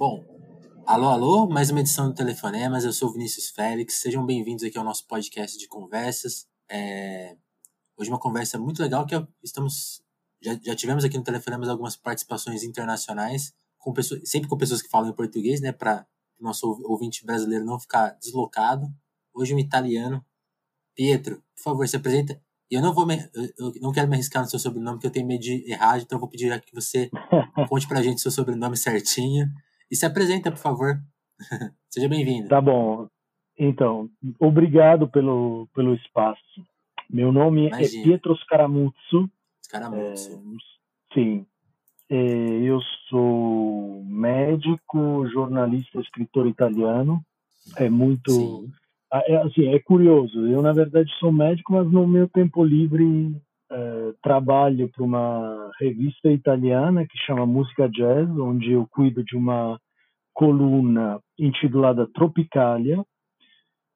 Bom, alô, alô, mais uma edição do Telefonemas. Eu sou o Vinícius Félix. Sejam bem-vindos aqui ao nosso podcast de conversas. É... Hoje uma conversa muito legal que estamos já, já tivemos aqui no Telefonemas algumas participações internacionais com pessoas, sempre com pessoas que falam em português, né, para o nosso ouvinte brasileiro não ficar deslocado. Hoje um italiano, Pietro, por favor, se apresenta. E eu não vou me, eu não quero me arriscar no seu sobrenome, porque eu tenho medo de errar, então eu vou pedir que você conte pra gente seu sobrenome certinho e se apresenta, por favor. Seja bem-vindo. Tá bom. Então, obrigado pelo, pelo espaço. Meu nome é Imagina. é Pietro Scaramuzzo. Scaramuzzo. É, sim. É, eu sou médico, jornalista, escritor italiano. É muito. Sim. É, assim, é curioso. Eu, na verdade, sou médico, mas no meu tempo livre é, trabalho para uma revista italiana que chama Música Jazz, onde eu cuido de uma coluna intitulada Tropicalia,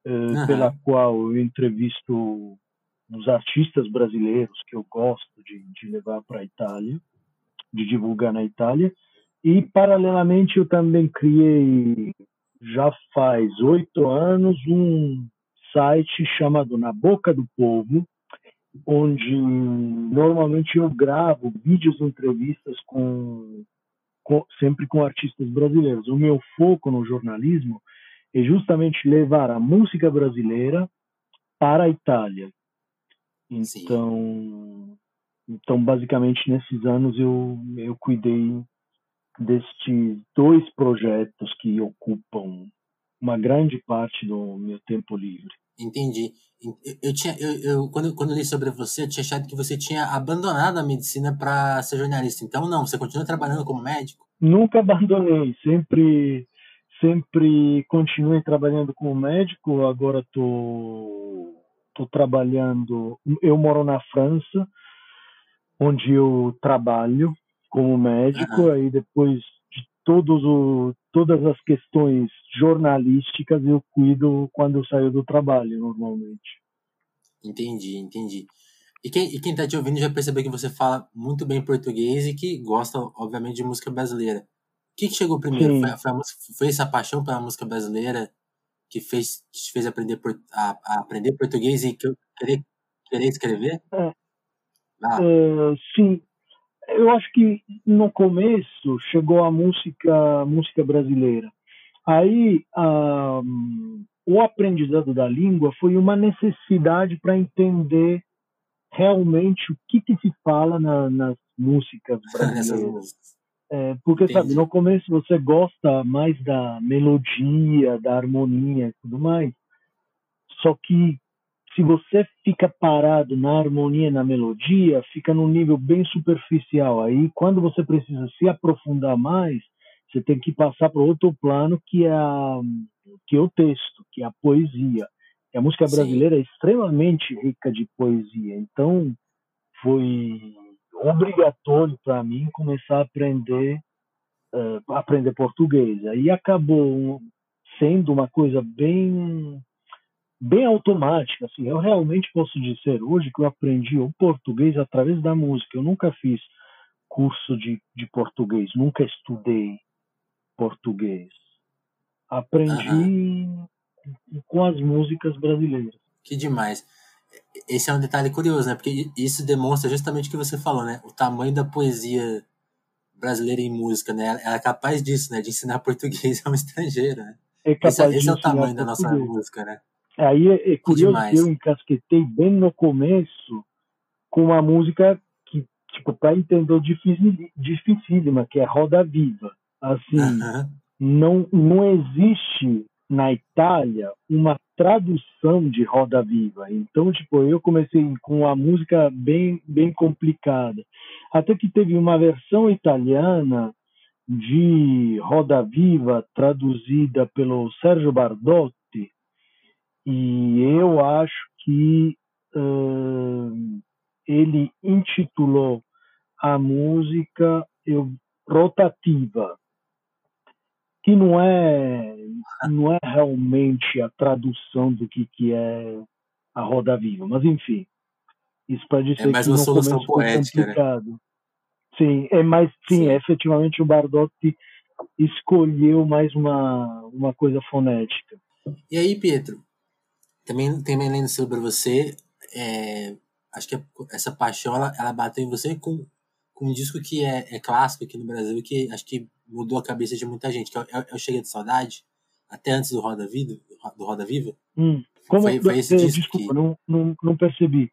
uhum. pela qual eu entrevisto os artistas brasileiros que eu gosto de, de levar para a Itália, de divulgar na Itália. E, paralelamente, eu também criei, já faz oito anos, um site chamado Na Boca do Povo, onde normalmente eu gravo vídeos, entrevistas com, com, sempre com artistas brasileiros. O meu foco no jornalismo é justamente levar a música brasileira para a Itália. Então, então basicamente nesses anos eu eu cuidei destes dois projetos que ocupam uma grande parte do meu tempo livre. Entendi. Eu, tinha, eu, eu, quando, quando eu li sobre você, eu tinha achado que você tinha abandonado a medicina para ser jornalista. Então, não, você continua trabalhando como médico? Nunca abandonei, sempre sempre continuei trabalhando como médico. Agora tô tô trabalhando. Eu moro na França, onde eu trabalho como médico. Uhum. Aí depois todos o, todas as questões jornalísticas eu cuido quando eu saio do trabalho, normalmente. Entendi, entendi. E quem, e quem tá te ouvindo já percebeu que você fala muito bem português e que gosta, obviamente, de música brasileira. O que, que chegou primeiro? Foi, foi, música, foi, essa paixão pela música brasileira que fez, te fez aprender, a, a aprender português e que eu querer, querer escrever? É. Ah. Uh, sim, eu acho que no começo chegou a música, música brasileira. Aí um, o aprendizado da língua foi uma necessidade para entender realmente o que, que se fala na, nas músicas brasileiras. É, porque, Entendi. sabe, no começo você gosta mais da melodia, da harmonia e tudo mais. Só que se você fica parado na harmonia, na melodia, fica num nível bem superficial. Aí, quando você precisa se aprofundar mais, você tem que passar para outro plano, que é, a, que é o texto, que é a poesia. E a música brasileira Sim. é extremamente rica de poesia. Então, foi obrigatório para mim começar a aprender uh, aprender português. Aí acabou sendo uma coisa bem bem automática. Assim, eu realmente posso dizer hoje que eu aprendi o português através da música. Eu nunca fiz curso de, de português, nunca estudei português. Aprendi uhum. com as músicas brasileiras. Que demais. Esse é um detalhe curioso, né? Porque isso demonstra justamente o que você falou, né? O tamanho da poesia brasileira em música, né? Ela é capaz disso, né? De ensinar português a um estrangeiro, né? É capaz esse, esse é o tamanho da nossa música, né? Aí é, é curioso que, eu encasquetei bem no começo com uma música que, tipo, para entender difícil, dificílima, que é Roda Viva. Assim, uh -huh. não, não existe na Itália uma tradução de Roda Viva. Então, tipo, eu comecei com a música bem, bem complicada. Até que teve uma versão italiana de Roda Viva traduzida pelo Sérgio Bardotti, e eu acho que uh, ele intitulou a música eu, rotativa, que não é não é realmente a tradução do que, que é a roda viva, mas enfim, isso pode é ser é mais que uma solução poética, né? Sim, é mais sim, sim. efetivamente o Bardotti escolheu mais uma, uma coisa fonética. E aí, Pietro, também, também lendo sobre você, é, acho que essa paixão ela, ela bateu em você com, com um disco que é, é clássico aqui no Brasil, que acho que mudou a cabeça de muita gente, que é, é, é o Chega de Saudade, até antes do Roda Viva. Do Roda Viva. Hum, como foi, foi esse disco desculpa, que... não, não, não percebi.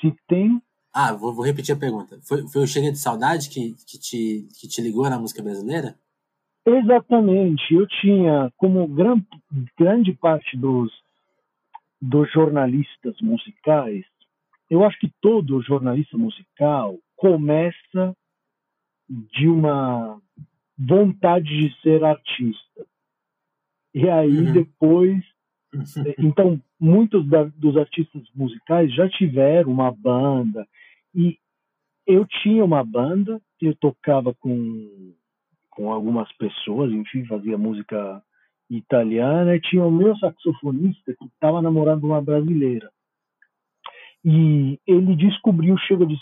Se tem ah, vou, vou, repetir a pergunta. Foi, foi o Chega de Saudade que, que, te, que te ligou na música brasileira? Exatamente. Eu tinha, como gran, grande parte dos, dos jornalistas musicais, eu acho que todo jornalista musical começa de uma vontade de ser artista. E aí uhum. depois. Então, muitos da, dos artistas musicais já tiveram uma banda, e eu tinha uma banda, eu tocava com, com algumas pessoas, enfim, fazia música italiana, e tinha o meu saxofonista que estava namorando uma brasileira. E ele descobriu Chega de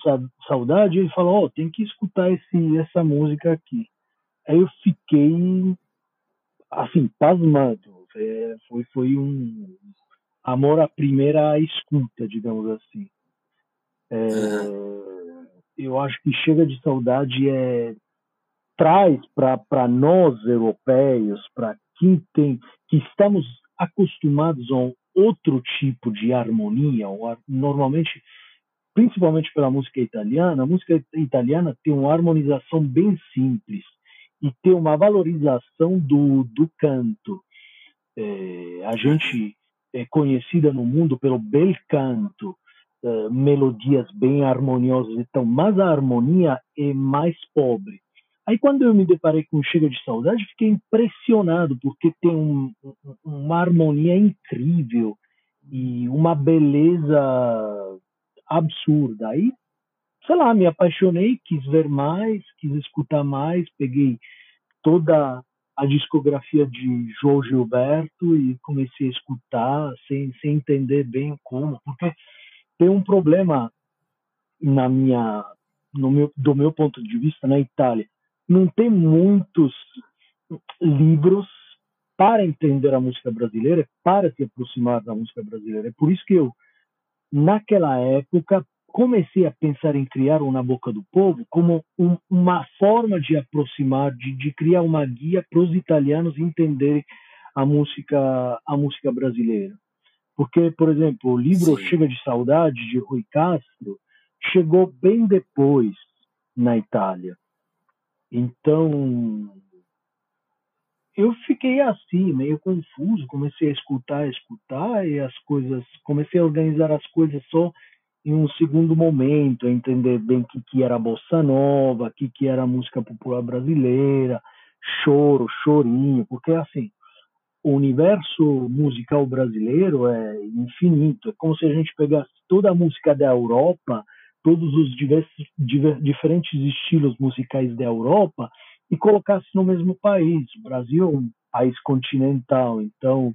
Saudade e ele falou: oh, tem que escutar esse, essa música aqui. Aí eu fiquei, assim, pasmado. É, foi, foi um amor à primeira escuta, digamos assim. É, eu acho que chega de saudade é traz para nós europeus, para quem tem que estamos acostumados a um outro tipo de harmonia, normalmente, principalmente pela música italiana, a música italiana tem uma harmonização bem simples e tem uma valorização do, do canto. É, a gente é conhecida no mundo pelo bel canto, uh, melodias bem harmoniosas, então, mas a harmonia é mais pobre. Aí quando eu me deparei com Chega de Saudade, fiquei impressionado, porque tem um, uma harmonia incrível e uma beleza absurda. Aí, sei lá, me apaixonei, quis ver mais, quis escutar mais, peguei toda a discografia de João Gilberto e comecei a escutar sem, sem entender bem como, porque tem um problema na minha, no meu, do meu ponto de vista na Itália. Não tem muitos livros para entender a música brasileira, para se aproximar da música brasileira. É por isso que eu, naquela época, comecei a pensar em criar o Na Boca do Povo como um, uma forma de aproximar, de, de criar uma guia para os italianos entenderem a música, a música brasileira. Porque, por exemplo, o livro Sim. Chega de Saudade, de Rui Castro, chegou bem depois na Itália. Então, eu fiquei assim, meio confuso, comecei a escutar, a escutar, e as coisas, comecei a organizar as coisas só em um segundo momento, a entender bem o que, que era bossa nova, o que, que era música popular brasileira, choro, chorinho, porque assim, o universo musical brasileiro é infinito. É como se a gente pegasse toda a música da Europa, todos os diversos, diver, diferentes estilos musicais da Europa e colocasse no mesmo país. O Brasil é um país continental, então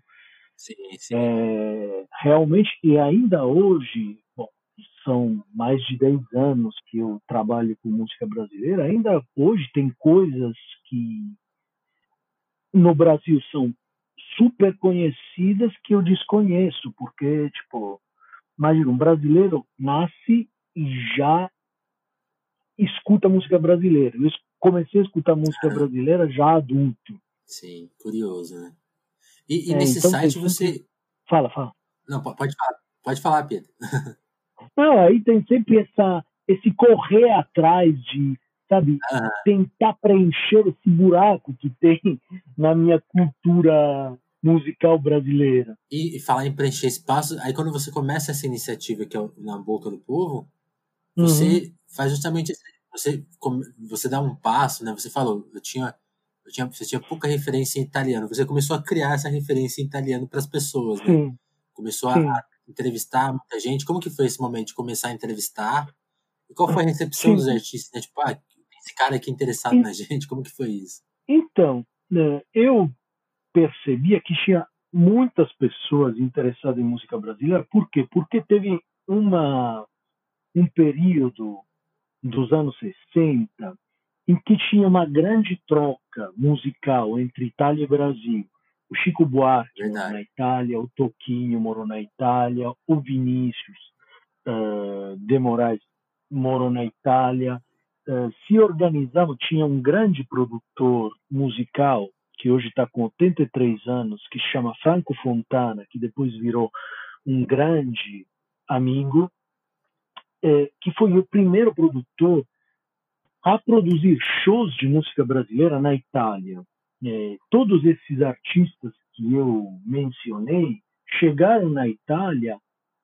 sim, sim. É, realmente e ainda hoje, bom, são mais de 10 anos que eu trabalho com música brasileira, ainda hoje tem coisas que no Brasil são super conhecidas que eu desconheço, porque, tipo, imagina, um brasileiro nasce e já escuta música brasileira. Eu comecei a escutar música ah. brasileira já adulto. Sim, curioso, né? E, e é, nesse então, site você. Fala, fala. Não, pode falar, pode falar, Pedro. Não, aí tem sempre essa, esse correr atrás de sabe? Uhum. Tentar preencher esse buraco que tem na minha cultura musical brasileira. E, e falar em preencher espaço, aí quando você começa essa iniciativa que é na boca do povo, você uhum. faz justamente isso. Você, você dá um passo, né? Você falou, eu tinha, eu tinha, você tinha pouca referência em italiano. Você começou a criar essa referência em italiano para as pessoas, né? Sim. Começou Sim. a entrevistar muita gente. Como que foi esse momento de começar a entrevistar? E qual foi a recepção Sim. dos artistas? Né? Tipo, ah, esse cara aqui interessado e, na gente, como que foi isso? Então, né, eu percebia que tinha muitas pessoas interessadas em música brasileira. Por quê? Porque teve uma, um período dos anos 60 em que tinha uma grande troca musical entre Itália e Brasil. O Chico Buarque morou na Itália, o Toquinho morou na Itália, o Vinícius uh, de Moraes morou na Itália. Uh, se organizavam, tinha um grande produtor musical que hoje está com 83 anos, que se chama Franco Fontana, que depois virou um grande amigo, é, que foi o primeiro produtor a produzir shows de música brasileira na Itália. É, todos esses artistas que eu mencionei chegaram na Itália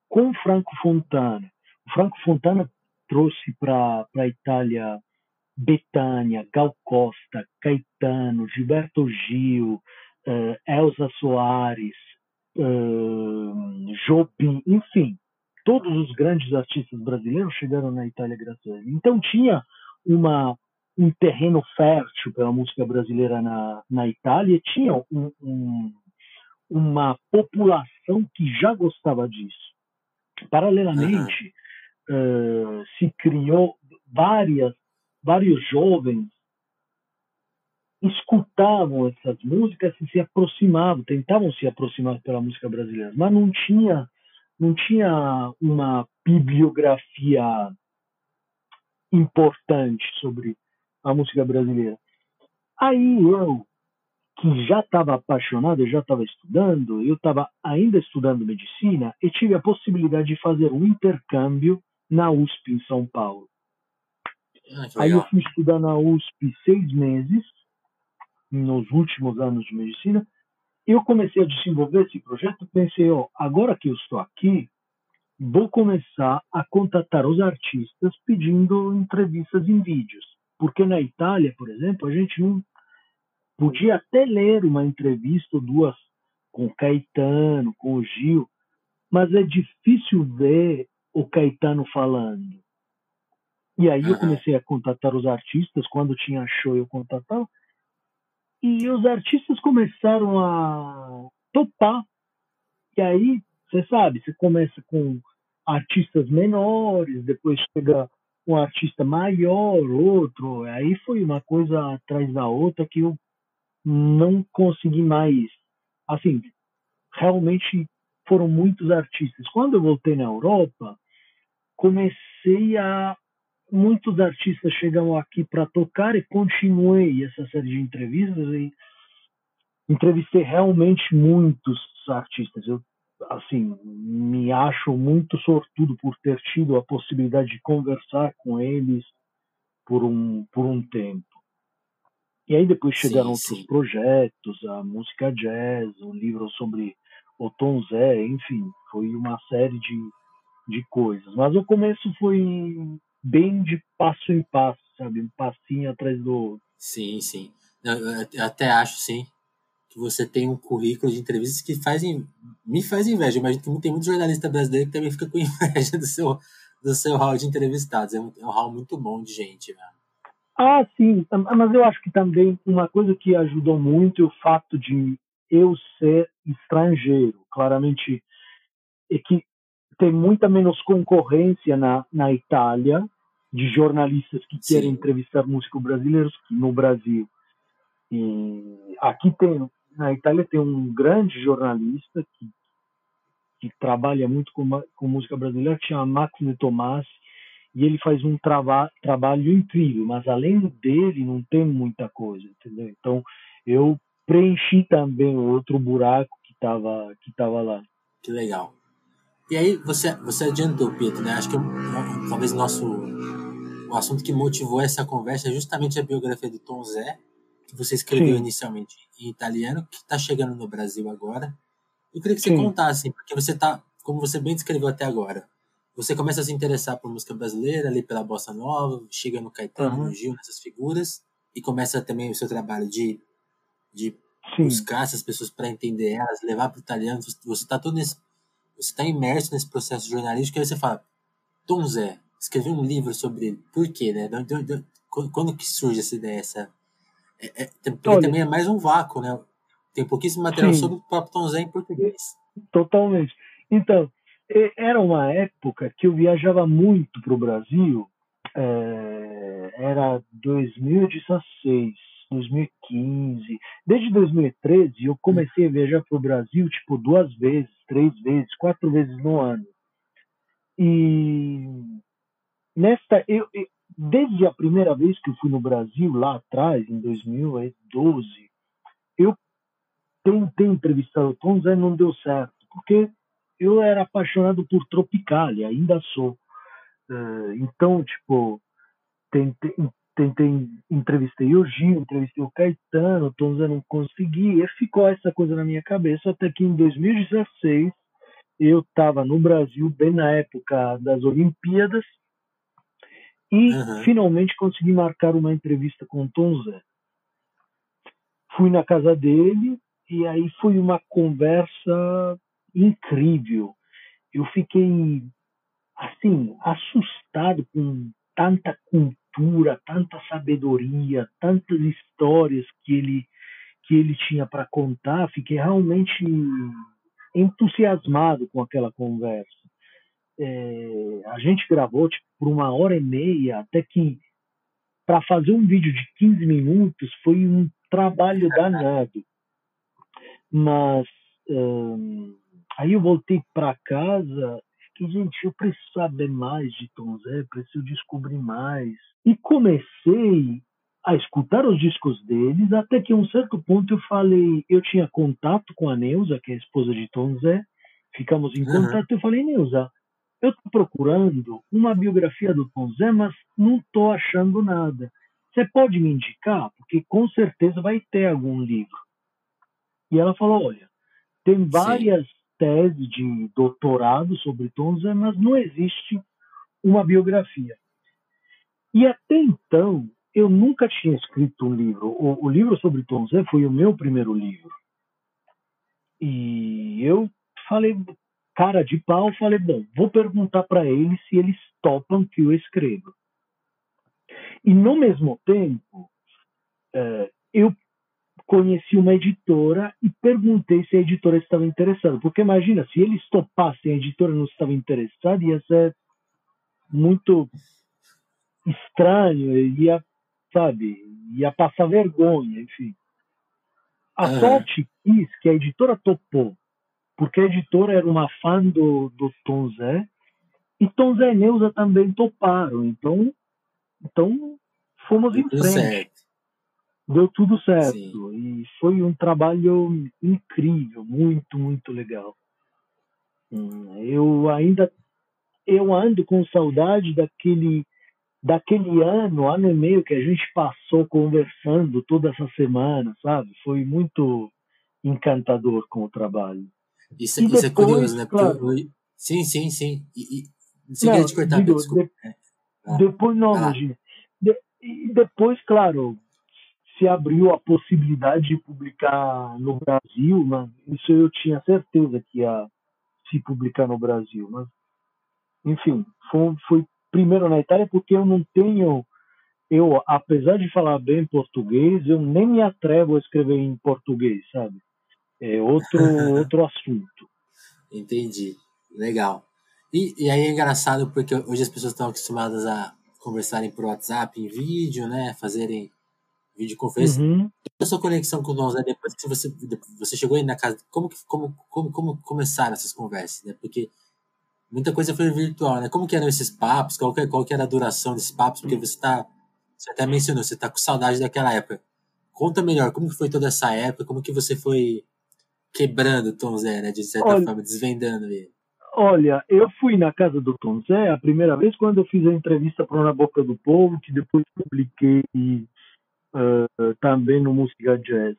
com Franco Fontana. O Franco Fontana trouxe para a Itália Betânia, Gal Costa, Caetano, Gilberto Gil, uh, Elza Soares, uh, Jobim, enfim, todos os grandes artistas brasileiros chegaram na Itália graças a ele. Então tinha uma, um terreno fértil pela música brasileira na, na Itália, tinha um, um, uma população que já gostava disso. Paralelamente, uhum. uh, se criou várias, vários jovens escutavam essas músicas e se aproximavam, tentavam se aproximar pela música brasileira, mas não tinha não tinha uma bibliografia importante sobre a música brasileira. Aí eu, que já estava apaixonado, eu já estava estudando, eu estava ainda estudando medicina e tive a possibilidade de fazer um intercâmbio na USP em São Paulo. Ah, Aí eu fui estudar na USP seis meses, nos últimos anos de medicina, eu comecei a desenvolver esse projeto pensei, ó, agora que eu estou aqui, vou começar a contatar os artistas pedindo entrevistas em vídeos. Porque na Itália, por exemplo, a gente não podia até ler uma entrevista ou duas com o Caetano, com o Gil, mas é difícil ver o Caetano falando. E aí eu comecei a contatar os artistas, quando tinha show eu contatava, e os artistas começaram a topar. E aí, você sabe, você começa com artistas menores, depois chega um artista maior, outro. Aí foi uma coisa atrás da outra que eu não consegui mais. Assim, realmente foram muitos artistas. Quando eu voltei na Europa, comecei a muitos artistas chegam aqui para tocar e continuei essa série de entrevistas e entrevistei realmente muitos artistas. Eu assim me acho muito sortudo por ter tido a possibilidade de conversar com eles por um por um tempo. E aí depois chegaram sim, outros sim. projetos, a música jazz, o livro sobre o Tom Zé, enfim, foi uma série de, de coisas. Mas o começo foi bem de passo em passo, sabe? Um passinho atrás do outro. Sim, sim. Eu até acho, sim, que você tem um currículo de entrevistas que fazem, me faz inveja. Eu imagino que tem muito jornalista brasileiro que também fica com inveja do seu, do seu hall de entrevistados. É um, é um hall muito bom de gente, né? Ah, sim. Mas eu acho que também uma coisa que ajudou muito é o fato de eu ser estrangeiro. Claramente, é que tem muita menos concorrência na, na Itália de jornalistas que Sim. querem entrevistar músicos brasileiros no Brasil. E aqui tem, na Itália tem um grande jornalista que, que trabalha muito com, com música brasileira, que chama Max de Tomás, e ele faz um trava, trabalho incrível, mas além dele não tem muita coisa, entendeu? Então eu preenchi também outro buraco que estava que tava lá. Que legal. E aí você você adiantou, Pedro, né? Acho que talvez nosso o assunto que motivou essa conversa é justamente a biografia do Tom Zé, que você escreveu Sim. inicialmente em italiano, que está chegando no Brasil agora. Eu queria que você Sim. contasse, porque você está, como você bem descreveu até agora, você começa a se interessar por música brasileira, ali pela bossa nova, chega no Caetano, uhum. no Gil, nessas figuras, e começa também o seu trabalho de, de buscar essas pessoas para entender elas, levar para o italiano. Você está todo nesse, você está imerso nesse processo jornalístico, e aí você fala, Tom Zé, escrever um livro sobre ele. Por quê, né? Quando que surge essa ideia? Essa, é, é, Olha, também é mais um vácuo, né? Tem pouquíssimo material sim. sobre o próprio Tom Zé em português. Totalmente. Então, era uma época que eu viajava muito para o Brasil é, era 2016, 2015. Desde 2013 eu comecei a viajar para o Brasil tipo duas vezes, três vezes, quatro vezes no ano. E nesta eu, desde a primeira vez que eu fui no Brasil lá atrás, em 2012, eu tentei entrevistar o Tom Zé, não deu certo, porque eu era apaixonado por Tropicália, ainda sou. Uh, então, tipo, tentei, tentei, entrevistei o Gil, entrevistei o Caetano, o Tom Zé não consegui, e ficou essa coisa na minha cabeça, até que em 2016 eu estava no Brasil, bem na época das Olimpíadas, e uhum. finalmente consegui marcar uma entrevista com o Tom Zé. Fui na casa dele e aí foi uma conversa incrível. Eu fiquei assim assustado com tanta cultura, tanta sabedoria, tantas histórias que ele que ele tinha para contar. Fiquei realmente entusiasmado com aquela conversa é, a gente gravou tipo, por uma hora e meia, até que para fazer um vídeo de 15 minutos foi um trabalho danado. Mas aí eu voltei para casa que gente, eu preciso saber mais de Tom Zé, preciso descobrir mais. E comecei a escutar os discos deles, até que a um certo ponto eu falei, eu tinha contato com a Neuza, que é a esposa de Tom Zé, ficamos em contato, uhum. eu falei, Neuza, eu estou procurando uma biografia do Tom Zé, mas não estou achando nada. Você pode me indicar? Porque com certeza vai ter algum livro. E ela falou: olha, tem várias Sim. teses de doutorado sobre Tom Zé, mas não existe uma biografia. E até então, eu nunca tinha escrito um livro. O, o livro sobre Tom Zé foi o meu primeiro livro. E eu falei, cara de pau, falei, bom, vou perguntar para eles se eles topam que eu escreva. E no mesmo tempo, é, eu conheci uma editora e perguntei se a editora estava interessada. Porque imagina, se eles topassem, a editora não estava interessada, ia ser muito estranho, ia, sabe, ia passar vergonha, enfim. A uhum. sorte quis que a editora topou porque a editora era uma fã do, do Tom Zé, e Tom Zé e Neuza também toparam. Então, então fomos Deu em frente. Certo. Deu tudo certo. Sim. E foi um trabalho incrível, muito, muito legal. Hum, eu ainda eu ando com saudade daquele daquele ano, ano e meio que a gente passou conversando toda essa semana, sabe? Foi muito encantador com o trabalho. Isso, isso é depois, é curioso, né? Claro. Sim, sim, sim. E, e... Não, te cortar, digo, desculpa. De, ah. Depois, não, ah. De, e depois, claro, se abriu a possibilidade de publicar no Brasil, mas isso eu tinha certeza que ia se publicar no Brasil. Mas, enfim, foi, foi primeiro na Itália porque eu não tenho eu, apesar de falar bem português, eu nem me atrevo a escrever em português, sabe? É outro, outro assunto. Entendi. Legal. E, e aí é engraçado porque hoje as pessoas estão acostumadas a conversarem por WhatsApp, em vídeo, né? Fazerem videoconferência. Uhum. A sua conexão com Dom Zé, depois que você, você chegou aí na casa, como, como, como, como começaram essas conversas, né? Porque muita coisa foi virtual, né? Como que eram esses papos? Qual que, qual que era a duração desses papos? Porque você está, você até mencionou, você está com saudade daquela época. Conta melhor, como que foi toda essa época? Como que você foi quebrando o Tom Zé, né? De certa olha, forma, desvendando ele. Olha, eu fui na casa do Tom Zé a primeira vez quando eu fiz a entrevista para Na Boca do Povo, que depois publiquei uh, também no Música Jazz,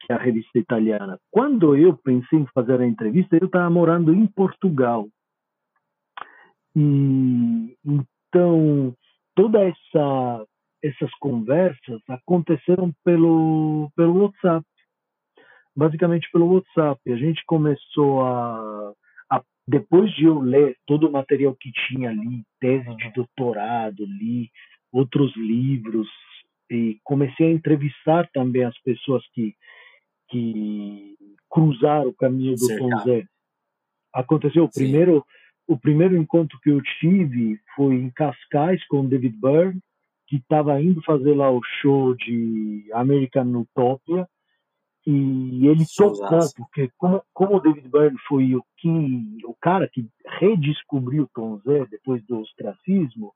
que é a revista italiana. Quando eu pensei em fazer a entrevista, eu estava morando em Portugal. E então toda essa essas conversas aconteceram pelo pelo WhatsApp basicamente pelo WhatsApp. A gente começou a, a, depois de eu ler todo o material que tinha ali, tese de doutorado, li outros livros e comecei a entrevistar também as pessoas que que cruzaram o caminho do Tom Zé. Aconteceu Sim. primeiro o primeiro encontro que eu tive foi em Cascais com o David Byrne, que estava indo fazer lá o show de American Utopia, e ele tocou, porque como, como o David Byrne foi o, que, o cara que redescobriu Tom Zé depois do ostracismo,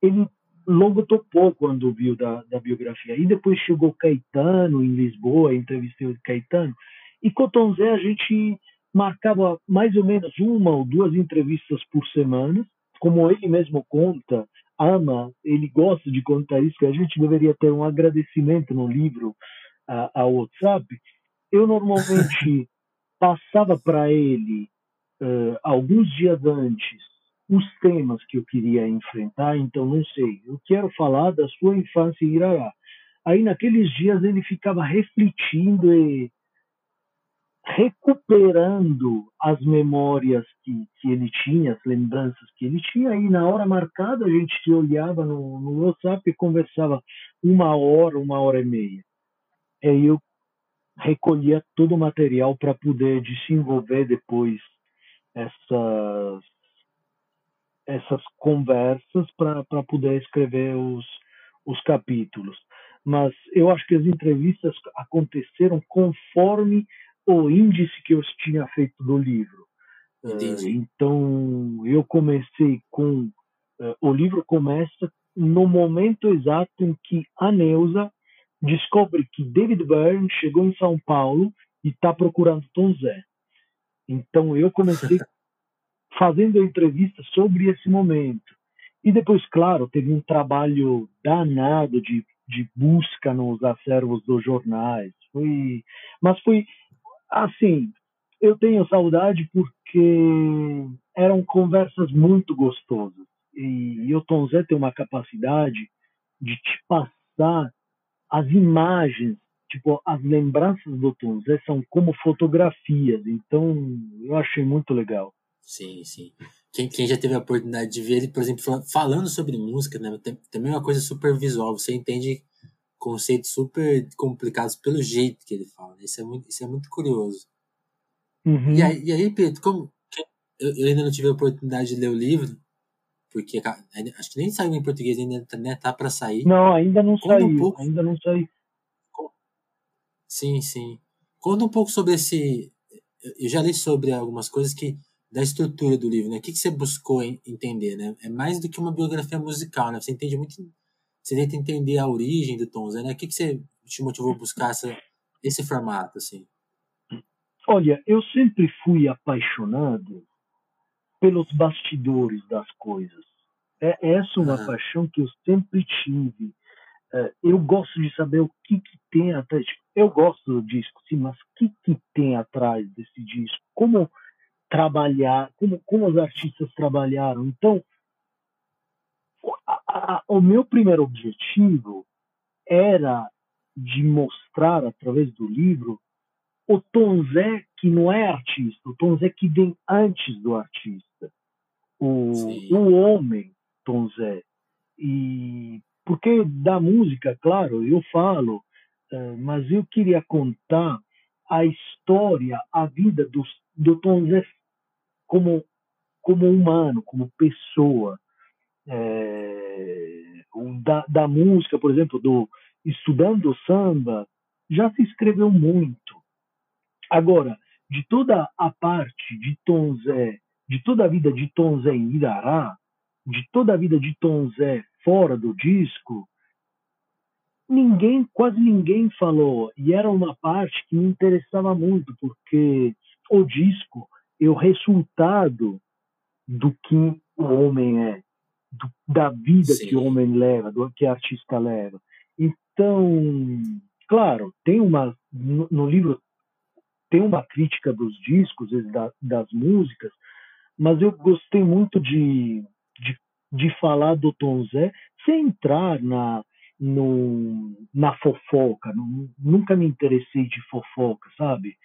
ele logo topou quando viu da, da biografia. E depois chegou Caetano em Lisboa, entrevistei o Caetano, e com o Tom Zé a gente marcava mais ou menos uma ou duas entrevistas por semana, como ele mesmo conta, ama, ele gosta de contar isso, que a gente deveria ter um agradecimento no livro ao WhatsApp. Eu normalmente passava para ele uh, alguns dias antes os temas que eu queria enfrentar, então não sei, eu quero falar da sua infância em Irará. Aí naqueles dias ele ficava refletindo e recuperando as memórias que, que ele tinha, as lembranças que ele tinha, e na hora marcada a gente se olhava no, no WhatsApp e conversava uma hora, uma hora e meia. Aí eu recolhia todo o material para poder desenvolver depois essas essas conversas para poder escrever os, os capítulos. Mas eu acho que as entrevistas aconteceram conforme o índice que eu tinha feito do livro. Uh, então, eu comecei com. Uh, o livro começa no momento exato em que a Neuza descobre que David Byrne chegou em São Paulo e está procurando Tom Zé. Então, eu comecei fazendo a entrevista sobre esse momento. E depois, claro, teve um trabalho danado de, de busca nos acervos dos jornais. Foi, mas foi Assim, eu tenho saudade porque eram conversas muito gostosas. E, e o Tom Zé tem uma capacidade de te passar as imagens, tipo, as lembranças do Tom Zé são como fotografias. Então, eu achei muito legal. Sim, sim. Quem, quem já teve a oportunidade de ver ele, por exemplo, falando sobre música, né? Também é uma coisa super visual. Você entende conceitos super complicados pelo jeito que ele fala. Isso é muito, isso é muito curioso. Uhum. E, aí, e aí, Pedro, como eu, eu, ainda não tive a oportunidade de ler o livro, porque acho que nem saiu em português, ainda né, tá para sair. Não, ainda não Conta saiu. Um pouco, ainda não saiu. Sim, sim. Conta um pouco sobre esse. Eu já li sobre algumas coisas que da estrutura do livro, né? O que, que você buscou entender, né? É mais do que uma biografia musical, né? Você entende muito você tenta entender a origem do Tom Zé, né? O que, que você te motivou a buscar essa, esse formato, assim? Olha, eu sempre fui apaixonado pelos bastidores das coisas. É, essa é uma uhum. paixão que eu sempre tive. É, eu gosto de saber o que, que tem atrás. Eu gosto do disco, sim, mas o que, que tem atrás desse disco? Como trabalhar, como, como os artistas trabalharam. Então, a, o meu primeiro objetivo era de mostrar através do livro o Tom Zé que não é artista, o Tom Zé que vem antes do artista, o, o homem Tom Zé. E porque da música, claro, eu falo, eh, mas eu queria contar a história, a vida do, do Tom Zé como como humano, como pessoa é, da, da música, por exemplo, do estudando samba, já se escreveu muito. Agora, de toda a parte de Tom Zé, de toda a vida de Tom Zé em Irará, de toda a vida de Tom Zé fora do disco, ninguém, quase ninguém falou. E era uma parte que me interessava muito, porque o disco é o resultado do que o homem é do, da vida Sim. que o homem leva, do que o artista leva. Então, claro, tem uma no, no livro tem uma crítica dos discos, da, das músicas, mas eu gostei muito de, de, de falar do Tom Zé sem entrar na, no, na fofoca. nunca me interessei de fofoca, sabe?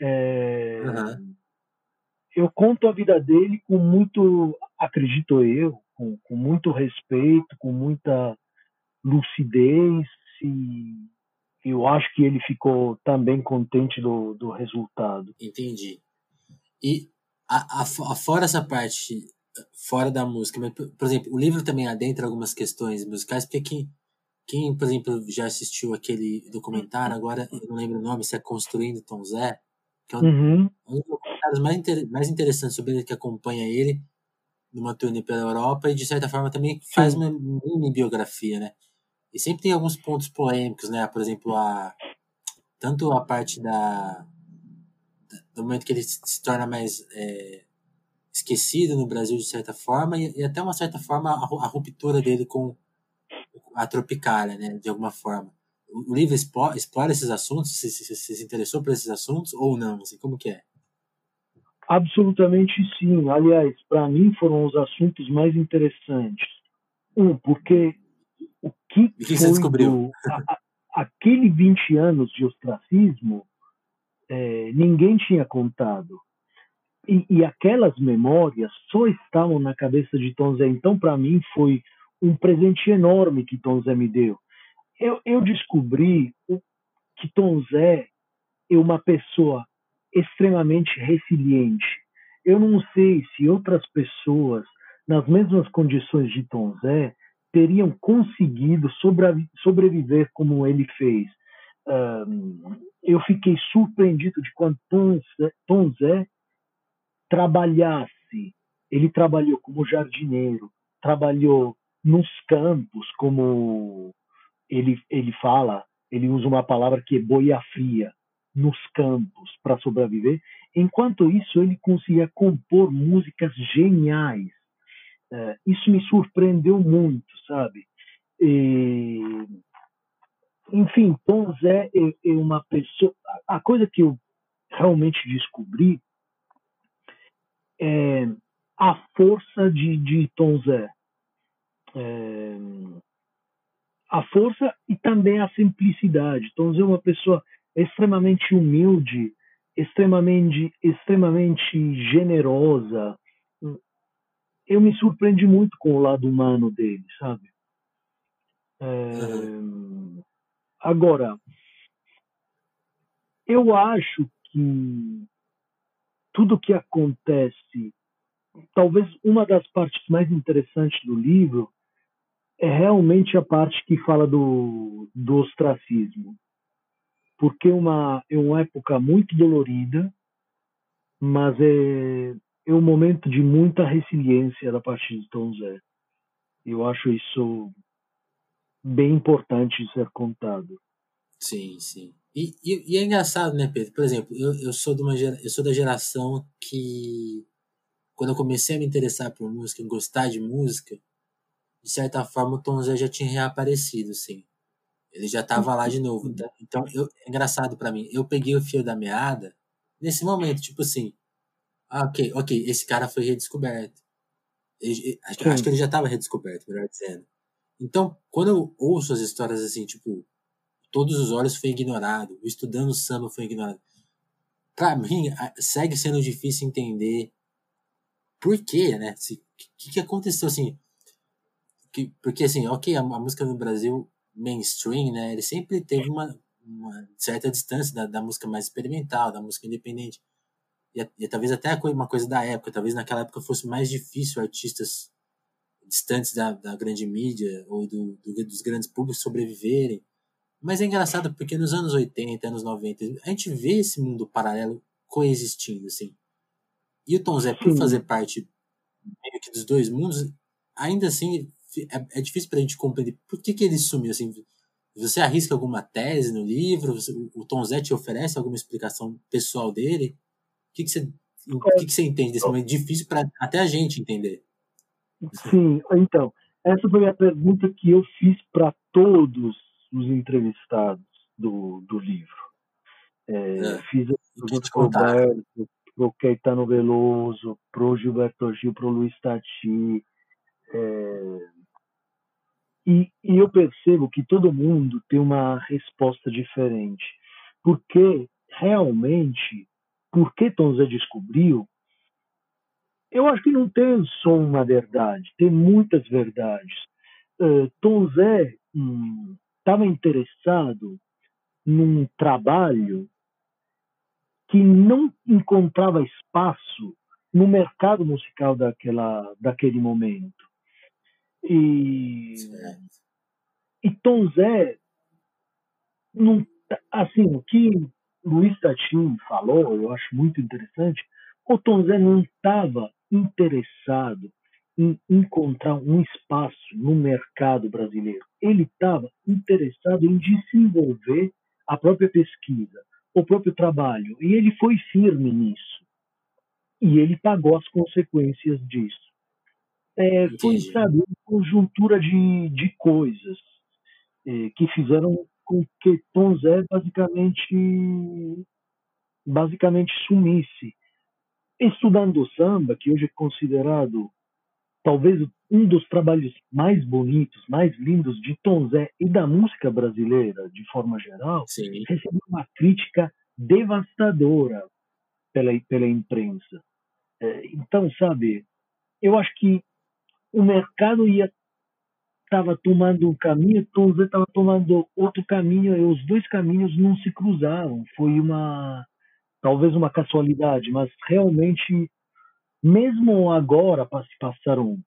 É, uhum. Eu conto a vida dele com muito, acredito eu, com, com muito respeito, com muita lucidez e eu acho que ele ficou também contente do, do resultado. Entendi. E a, a, fora essa parte, fora da música, mas, por exemplo, o livro também adentra algumas questões musicais, porque quem, quem, por exemplo, já assistiu aquele documentário, agora eu não lembro o nome, se é Construindo Tom Zé, que é um, uhum. um dos documentários mais, inter, mais interessantes sobre ele, que acompanha ele numa turnê pela Europa e, de certa forma, também faz Sim. uma mini biografia, né? E sempre tem alguns pontos polêmicos, né? Por exemplo, a, tanto a parte da, do momento que ele se torna mais é, esquecido no Brasil de certa forma e, e, até uma certa forma a, a, ruptura dele com a Tropicália, né, de alguma forma. O, livro explora, explora, esses assuntos? Você se, se, se, interessou por esses assuntos ou não? Assim, como que é? Absolutamente sim. Aliás, para mim foram os assuntos mais interessantes. Um, porque que, que você descobriu? Do, a, aquele 20 anos de ostracismo é, ninguém tinha contado. E, e, aquelas memórias só estavam na cabeça de Tom Zé. Então, para mim, foi um presente enorme que Tom Zé me deu. Eu, eu descobri que Tom Zé é uma pessoa extremamente resiliente. Eu não sei se outras pessoas, nas mesmas condições de Tom Zé, teriam conseguido sobreviver como ele fez. Eu fiquei surpreendido de Zé, Tom Zé trabalhasse. Ele trabalhou como jardineiro, trabalhou nos campos, como ele, ele fala, ele usa uma palavra que é boia fria, nos campos, para sobreviver. Enquanto isso, ele conseguia compor músicas geniais. Uh, isso me surpreendeu muito, sabe? E enfim, Tom Zé é, é uma pessoa. A coisa que eu realmente descobri é a força de, de Tom Zé. É, a força e também a simplicidade. Tom Zé é uma pessoa extremamente humilde, extremamente, extremamente generosa. Eu me surpreendi muito com o lado humano dele, sabe? É. Agora, eu acho que tudo que acontece, talvez uma das partes mais interessantes do livro é realmente a parte que fala do, do ostracismo. Porque é uma, é uma época muito dolorida, mas é, é um momento de muita resiliência da parte de Tom Zé. Eu acho isso bem importante de ser contado. Sim, sim. E, e, e, é engraçado, né, Pedro? Por exemplo, eu, eu, sou de uma eu sou da geração que, quando eu comecei a me interessar por música, gostar de música, de certa forma o Tom Zé já tinha reaparecido, sim. Ele já estava lá de novo. Então, então, eu, é engraçado para mim. Eu peguei o fio da meada nesse momento, tipo assim, ah, ok, ok, esse cara foi redescoberto. Ele, acho, acho que ele já estava redescoberto, melhor dizendo. Então, quando eu ouço as histórias assim, tipo, todos os olhos foi ignorado, o estudando samba foi ignorado. Pra mim, segue sendo difícil entender por quê, né? O que, que aconteceu, assim? Que, porque, assim, ok, a, a, música no Brasil mainstream, né? Ele sempre teve uma, uma certa distância da, da música mais experimental, da música independente. E, e talvez até uma coisa da época, talvez naquela época fosse mais difícil artistas distantes da, da grande mídia ou do, do, dos grandes públicos sobreviverem. Mas é engraçado porque nos anos 80, anos 90, a gente vê esse mundo paralelo coexistindo, assim. E o Tom Zé, por fazer parte meio que dos dois mundos, ainda assim é, é difícil pra gente compreender por que, que ele sumiu, assim. Você arrisca alguma tese no livro? O Tom Zé te oferece alguma explicação pessoal dele? O que, que, você, o que, que você entende desse momento difícil para até a gente entender? Sim, então, essa foi a pergunta que eu fiz para todos os entrevistados do, do livro. É, é, fiz a pergunta para o Roberto, para o Caetano Veloso, para o Gilberto Gil, para o Luiz Tati. É, e, e eu percebo que todo mundo tem uma resposta diferente. Porque, realmente, porque Tom Zé descobriu eu acho que não tem só uma verdade, tem muitas verdades. Uh, Tom Zé estava hum, interessado num trabalho que não encontrava espaço no mercado musical daquela, daquele momento. E, e Tom Zé, não, assim, o que Luiz Tatim falou, eu acho muito interessante, o Tom Zé não estava interessado em encontrar um espaço no mercado brasileiro. Ele estava interessado em desenvolver a própria pesquisa, o próprio trabalho. E ele foi firme nisso. E ele pagou as consequências disso. É, foi, sabe, uma conjuntura de, de coisas é, que fizeram com que Tom Zé basicamente, basicamente sumisse. Estudando samba, que hoje é considerado talvez um dos trabalhos mais bonitos, mais lindos de Tom Zé e da música brasileira, de forma geral, Sim. recebeu uma crítica devastadora pela, pela imprensa. É, então, sabe, eu acho que o mercado ia estava tomando um caminho, Tom Zé estava tomando outro caminho, e os dois caminhos não se cruzaram. Foi uma talvez uma casualidade, mas realmente mesmo agora, se passaram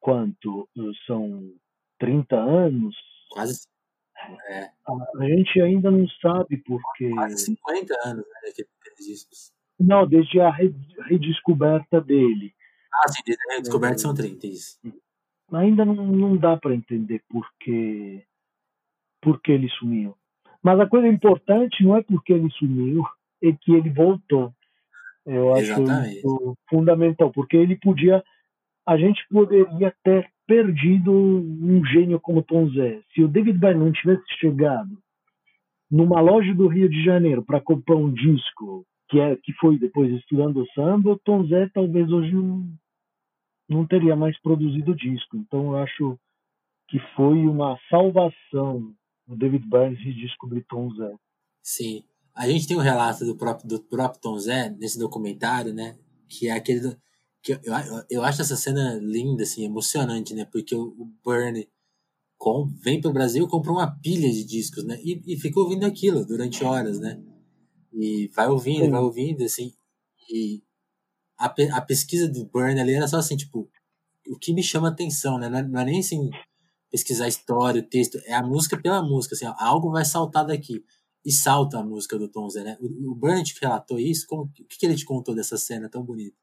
quanto? São 30 anos? Quase. É. A gente ainda não sabe porque. Quase 50 anos, né? Discos. Não, desde a redescoberta dele. Ah, sim, desde a redescoberta é, são 30, isso. Ainda não, não dá para entender por que, por que ele sumiu. Mas a coisa importante não é porque ele sumiu, é que ele voltou. Eu acho isso fundamental, porque ele podia, a gente poderia ter perdido um gênio como Tom Zé. Se o David Byrne não tivesse chegado numa loja do Rio de Janeiro para comprar um disco, que é que foi depois estudando samba, o Tom Zé talvez hoje não, teria mais produzido disco. Então eu acho que foi uma salvação o David Byrne descobrir Tom Zé. Sim. A gente tem um relato do próprio, do próprio Tom Zé nesse documentário, né? Que é aquele. Do, que eu, eu, eu acho essa cena linda, assim, emocionante, né? Porque o, o Bernie com, vem para o Brasil compra uma pilha de discos, né? E, e fica ouvindo aquilo durante horas, né? E vai ouvindo, Sim. vai ouvindo, assim. E a, a pesquisa do Burn ali era só assim, tipo, o que me chama atenção, né? Não é, não é nem assim pesquisar a história, o texto, é a música pela música, assim, algo vai saltar daqui e salta a música do Tom Zé, né? O, o Burnett relatou isso? Como, o que, que ele te contou dessa cena tão bonita?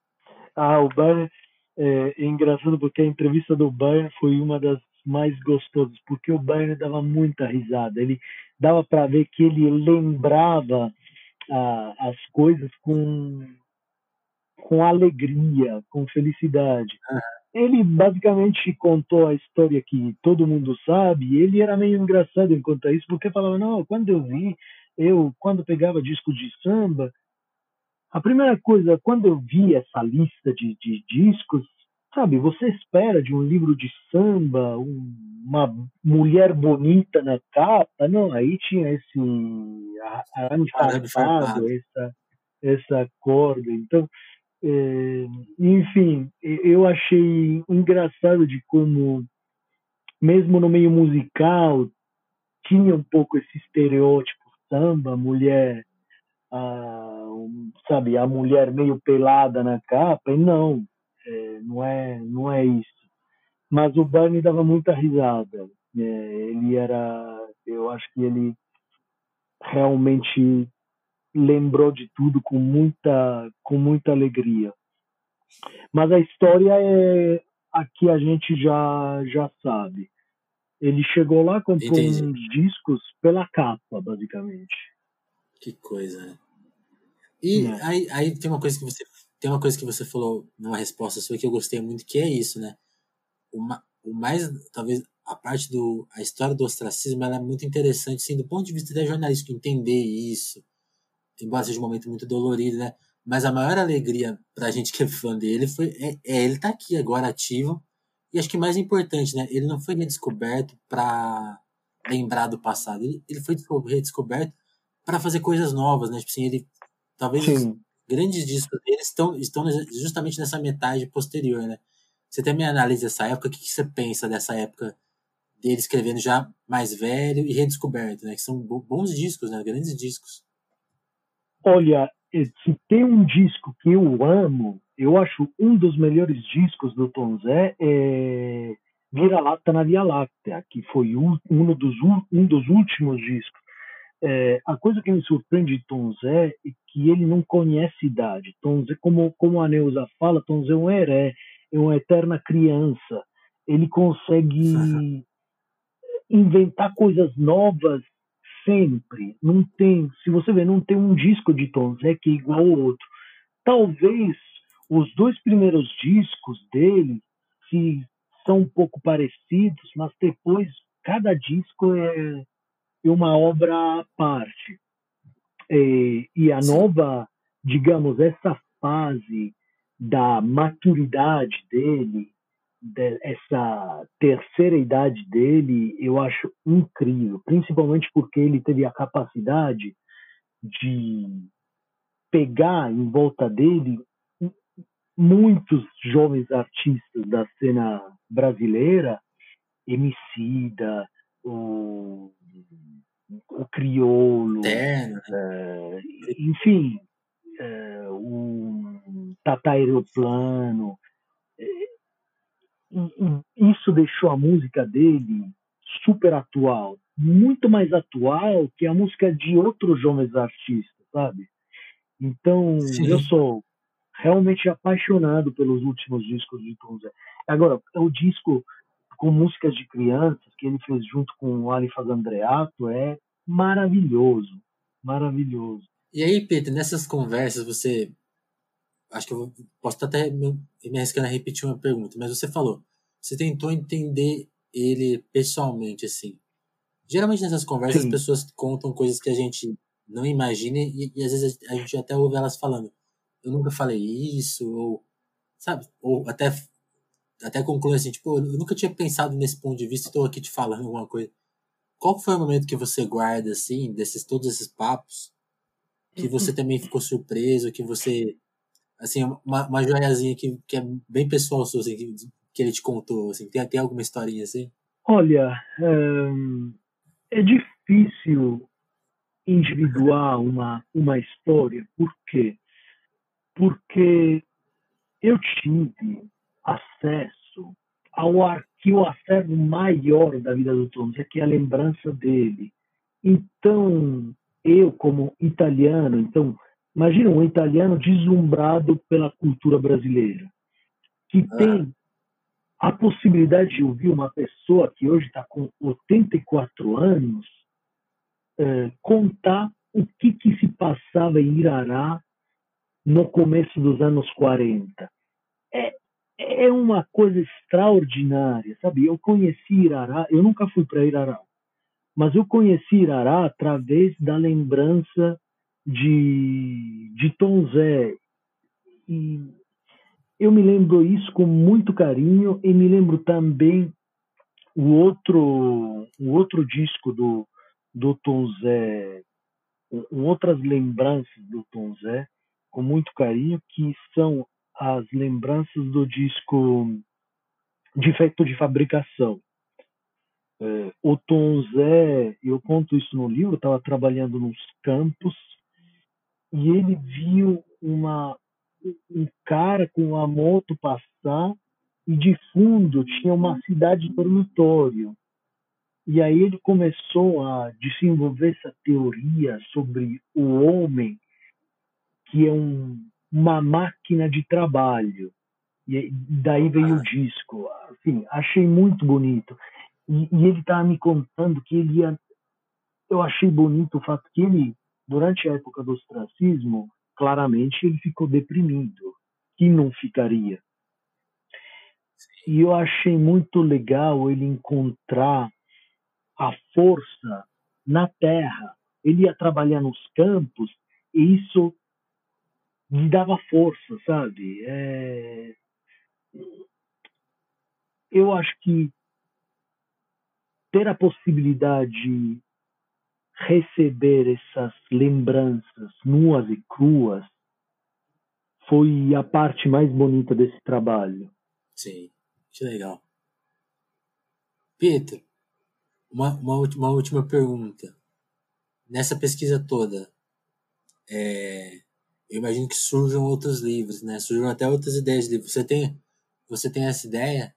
Ah, o Burnett é, é engraçado porque a entrevista do Bayern foi uma das mais gostosas, porque o Bayern dava muita risada. Ele dava para ver que ele lembrava ah, as coisas com com alegria, com felicidade. Ele basicamente contou a história que todo mundo sabe. Ele era meio engraçado em contar isso, porque falava: não, quando eu vi, eu quando pegava disco de samba, a primeira coisa, quando eu vi essa lista de, de discos, sabe, você espera de um livro de samba um, uma mulher bonita na capa, não? Aí tinha esse arame farpado, essa essa corda. Então é, enfim, eu achei engraçado de como, mesmo no meio musical, tinha um pouco esse estereótipo samba, mulher, a, sabe, a mulher meio pelada na capa, e não, é, não é, não é isso. Mas o Barney dava muita risada. É, ele era, eu acho que ele realmente lembrou de tudo com muita, com muita alegria. Mas a história é a que a gente já, já sabe. Ele chegou lá, comprou Entendi. uns discos pela capa, basicamente. Que coisa, né? E é. aí, aí tem uma coisa que você tem uma coisa que você falou numa resposta sua que eu gostei muito, que é isso, né? Uma, o mais, talvez, a parte do. A história do ostracismo ela é muito interessante, assim, do ponto de vista da jornalística, entender isso, embora seja um momento muito dolorido, né? Mas a maior alegria pra gente que é fã dele foi é, é ele tá aqui agora ativo. E acho que mais importante, né? Ele não foi redescoberto para lembrar do passado. Ele, ele foi redescoberto para fazer coisas novas, né? Tipo assim, ele talvez Sim. os grandes discos dele estão estão justamente nessa metade posterior, né? Você também analisa essa época, o que, que você pensa dessa época dele escrevendo já mais velho e redescoberto, né? Que são bons discos, né? Grandes discos. Olha, se tem um disco que eu amo, eu acho um dos melhores discos do Tom Zé é Vira-Lata na Via Láctea, que foi um dos, um dos últimos discos. É, a coisa que me surpreende de Tom Zé é que ele não conhece idade. Tom Zé, como, como a Neuza fala, Tom Zé é um heré, é uma eterna criança. Ele consegue inventar coisas novas sempre. Não tem, se você ver, não tem um disco de Tom Zé que é igual ao outro. Talvez os dois primeiros discos dele se são um pouco parecidos, mas depois cada disco é, é uma obra à parte. E, e a nova, digamos, essa fase da maturidade dele, de, essa terceira idade dele, eu acho incrível, principalmente porque ele teve a capacidade de pegar em volta dele muitos jovens artistas da cena brasileira, Emicida, o, o Criolo, é, enfim, é, o Tata Aeroplano. É, isso deixou a música dele super atual, muito mais atual que a música de outros jovens artistas, sabe? Então, Sim. eu sou realmente apaixonado pelos últimos discos de Tom Zé. Agora, é o disco com músicas de crianças que ele fez junto com o Alifaz Andreato é maravilhoso, maravilhoso. E aí, Pedro, nessas conversas você acho que eu posso até me, me arriscando a repetir uma pergunta, mas você falou, você tentou entender ele pessoalmente assim. Geralmente nessas conversas Sim. as pessoas contam coisas que a gente não imagina e, e às vezes a gente até ouve elas falando eu nunca falei isso, ou, sabe, ou até, até concluir assim, tipo, eu nunca tinha pensado nesse ponto de vista, estou aqui te falando alguma coisa. Qual foi o momento que você guarda, assim, desses, todos esses papos, que você uhum. também ficou surpreso, que você, assim, uma, uma joiazinha que, que é bem pessoal sua, assim, que, que ele te contou, assim, tem até alguma historinha assim? Olha, é, é difícil individuar uma, uma história, por quê? porque eu tive acesso ao arquivo acervo maior da vida do Tom que é a lembrança dele. Então, eu como italiano, então, imagina um italiano deslumbrado pela cultura brasileira, que ah. tem a possibilidade de ouvir uma pessoa que hoje está com 84 anos eh, contar o que, que se passava em Irará no começo dos anos 40. É, é uma coisa extraordinária, sabe? Eu conheci Irará, eu nunca fui para Irará, mas eu conheci Irará através da lembrança de, de Tom Zé. E eu me lembro isso com muito carinho e me lembro também o outro, o outro disco do, do Tom Zé, outras lembranças do Tom Zé, com muito carinho, que são as lembranças do disco Defeito de Fabricação. É, o Tom Zé, eu conto isso no livro, estava trabalhando nos campos e ele viu uma, um cara com a moto passar e de fundo tinha uma cidade dormitório. E aí ele começou a desenvolver essa teoria sobre o homem que é um, uma máquina de trabalho. E daí veio o disco. Assim, achei muito bonito. E, e ele estava me contando que ele ia. Eu achei bonito o fato que ele, durante a época do ostracismo, claramente ele ficou deprimido. Que não ficaria. E eu achei muito legal ele encontrar a força na terra. Ele ia trabalhar nos campos e isso me dava força, sabe? É... Eu acho que ter a possibilidade de receber essas lembranças nuas e cruas foi a parte mais bonita desse trabalho. Sim, que legal. Peter, uma, uma, uma última pergunta. Nessa pesquisa toda, é, eu imagino que surjam outros livros, né? Surjam até outras ideias de livros. Você tem, você tem essa ideia?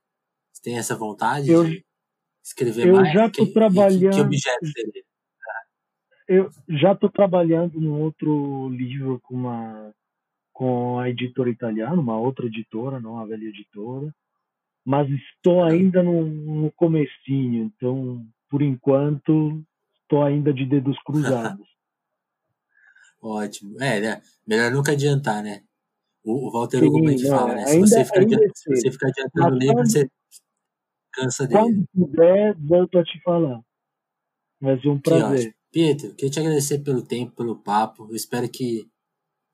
Você tem essa vontade eu, de escrever eu mais? já estou trabalhando. Que, que objeto seria? Eu já estou trabalhando num outro livro com uma com a editora italiana, uma outra editora, não a velha editora, mas estou ainda no, no comecinho, então por enquanto estou ainda de dedos cruzados. Ótimo. É, né? Melhor nunca adiantar, né? O, o Walter Hugo fala, né? Se você ficar adiantando, se você ficar adiantando o livro, você cansa dele. Quando puder, volto a te falar. Vai ser um prazer. Pietro, queria te agradecer pelo tempo, pelo papo. Eu espero que,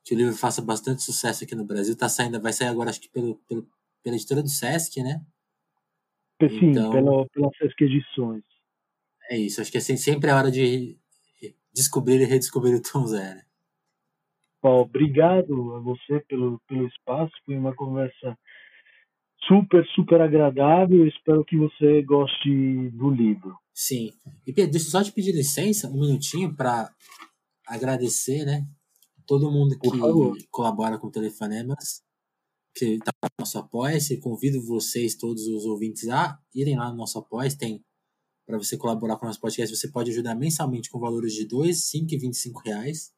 que o livro faça bastante sucesso aqui no Brasil. Tá saindo, vai sair agora, acho que pelo, pelo, pela editora do Sesc, né? Sim, então, pela, pela Sesc Edições. É isso, acho que assim, sempre é hora de descobrir e redescobrir o Tom Zé, né? obrigado a você pelo, pelo espaço, foi uma conversa super, super agradável. Espero que você goste do livro. Sim. E Pedro, deixa eu só te pedir licença um minutinho para agradecer, né? Todo mundo que colabora com Telefonemas, que está no nosso apoia -se. Convido vocês, todos os ouvintes, a irem lá no nosso apoia Tem para você colaborar com o nosso podcast, você pode ajudar mensalmente com valores de 2, 5 e 25 reais.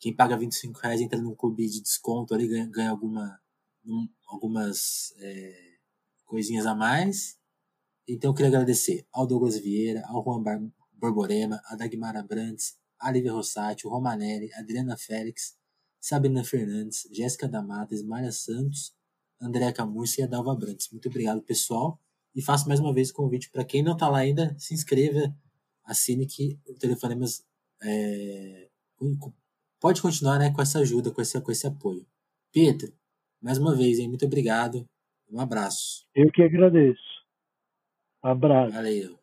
Quem paga 25 reais entra num clube de desconto ali, ganha, ganha alguma, um, algumas é, coisinhas a mais. Então eu queria agradecer ao Douglas Vieira, ao Juan Bar Borborema, a Dagmar Abrantes, a Lívia Rossati, o Romanelli, Adriana Félix, Sabrina Fernandes, Jéssica Damates, Maria Santos, Andréa Camurça e a Dalva Abrantes. Muito obrigado, pessoal. E faço mais uma vez o convite para quem não está lá ainda, se inscreva, assine que o Telefonemas é, pode continuar né, com essa ajuda, com esse, com esse apoio. Peter, mais uma vez, hein, muito obrigado. Um abraço. Eu que agradeço. Abraço. Valeu.